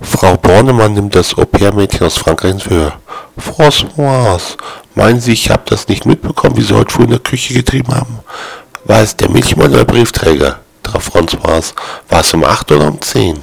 Frau Bornemann nimmt das Au-pair-Mädchen aus Frankreich ins Verhör. Françoise, meinen Sie, ich habe das nicht mitbekommen, wie Sie heute früh in der Küche getrieben haben? War es der Milchmann oder der Briefträger? traf Françoise, war es um acht oder um zehn?